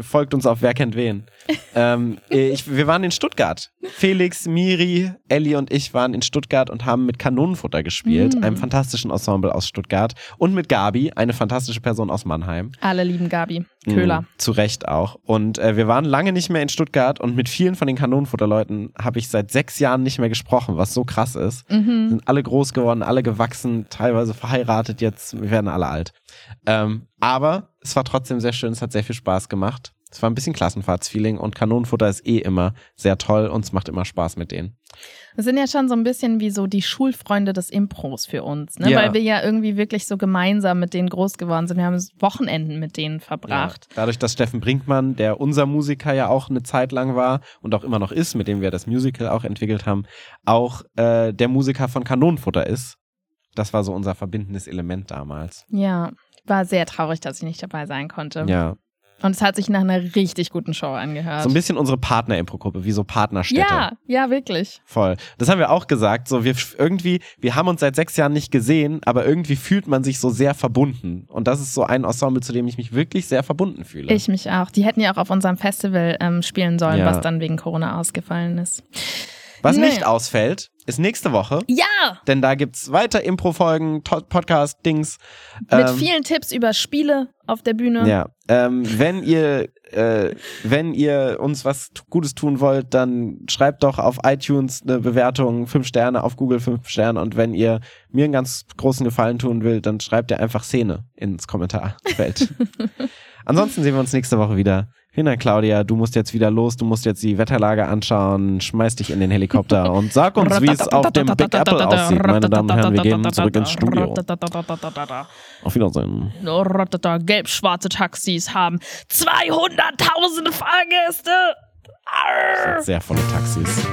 Speaker 1: folgt uns auf Wer kennt wen. ähm, ich, wir waren in Stuttgart. Felix, Miri, Ellie und ich waren in Stuttgart und haben mit Kanonenfutter gespielt,
Speaker 2: Mm.
Speaker 1: einem fantastischen Ensemble aus Stuttgart. Und mit Gabi, eine fantastische Person aus Mannheim.
Speaker 2: Alle lieben Gabi. Köhler.
Speaker 1: Mm, zu Recht auch. Und äh, wir waren lange nicht mehr in Stuttgart und mit vielen von den Kanonenfutterleuten habe ich seit sechs Jahren nicht mehr gesprochen, was so krass ist.
Speaker 2: Mhm.
Speaker 1: Sind alle groß geworden, alle gewachsen, teilweise verheiratet jetzt, wir werden alle alt. Ähm, aber es war trotzdem sehr schön, es hat sehr viel Spaß gemacht. Es war ein bisschen Klassenfahrtsfeeling und Kanonenfutter ist eh immer sehr toll und es macht immer Spaß mit denen.
Speaker 2: Das sind ja schon so ein bisschen wie so die Schulfreunde des Impros für uns, ne?
Speaker 1: Ja.
Speaker 2: weil wir ja irgendwie wirklich so gemeinsam mit denen groß geworden sind. Wir haben Wochenenden mit denen verbracht.
Speaker 1: Ja. Dadurch, dass Steffen Brinkmann, der unser Musiker ja auch eine Zeit lang war und auch immer noch ist, mit dem wir das Musical auch entwickelt haben, auch äh, der Musiker von Kanonenfutter ist. Das war so unser verbindendes Element damals.
Speaker 2: Ja, war sehr traurig, dass ich nicht dabei sein konnte.
Speaker 1: Ja.
Speaker 2: Und es hat sich nach einer richtig guten Show angehört.
Speaker 1: So ein bisschen unsere Partner-Impro-Gruppe, wie so Partnerstädte.
Speaker 2: ja, ja, wirklich.
Speaker 1: Voll. Das haben wir auch gesagt. So, wir irgendwie, wir haben uns seit sechs Jahren nicht gesehen, aber irgendwie fühlt man sich so sehr verbunden. Und das ist so ein Ensemble, zu dem ich mich wirklich sehr verbunden fühle.
Speaker 2: Ich mich auch. Die hätten ja auch auf unserem Festival ähm, spielen sollen,
Speaker 1: Ja.
Speaker 2: was dann wegen Corona ausgefallen ist.
Speaker 1: Was
Speaker 2: Naja.
Speaker 1: nicht ausfällt, ist nächste Woche.
Speaker 2: Ja!
Speaker 1: Denn da gibt's weiter Impro-Folgen, To- Podcast-Dings.
Speaker 2: Mit
Speaker 1: Ähm,
Speaker 2: vielen Tipps über Spiele auf der Bühne.
Speaker 1: Ja, ähm, wenn ihr äh, wenn ihr uns was Gutes tun wollt, dann schreibt doch auf iTunes eine Bewertung, fünf Sterne, auf Google fünf Sterne und wenn ihr mir einen ganz großen Gefallen tun will, dann schreibt ihr einfach Szene ins Kommentarfeld. Ansonsten sehen wir uns nächste Woche wieder. Dank, Claudia. Du musst jetzt wieder los. Du musst jetzt die Wetterlage anschauen. Schmeiß dich in den Helikopter und sag uns, wie es auf dem Big Apple aussieht. Meine Damen und Herren, wir gehen zurück ins Studio. Auf Wiedersehen.
Speaker 2: Gelb-schwarze Taxis haben 200.000 Fahrgäste.
Speaker 1: Sehr volle Taxis.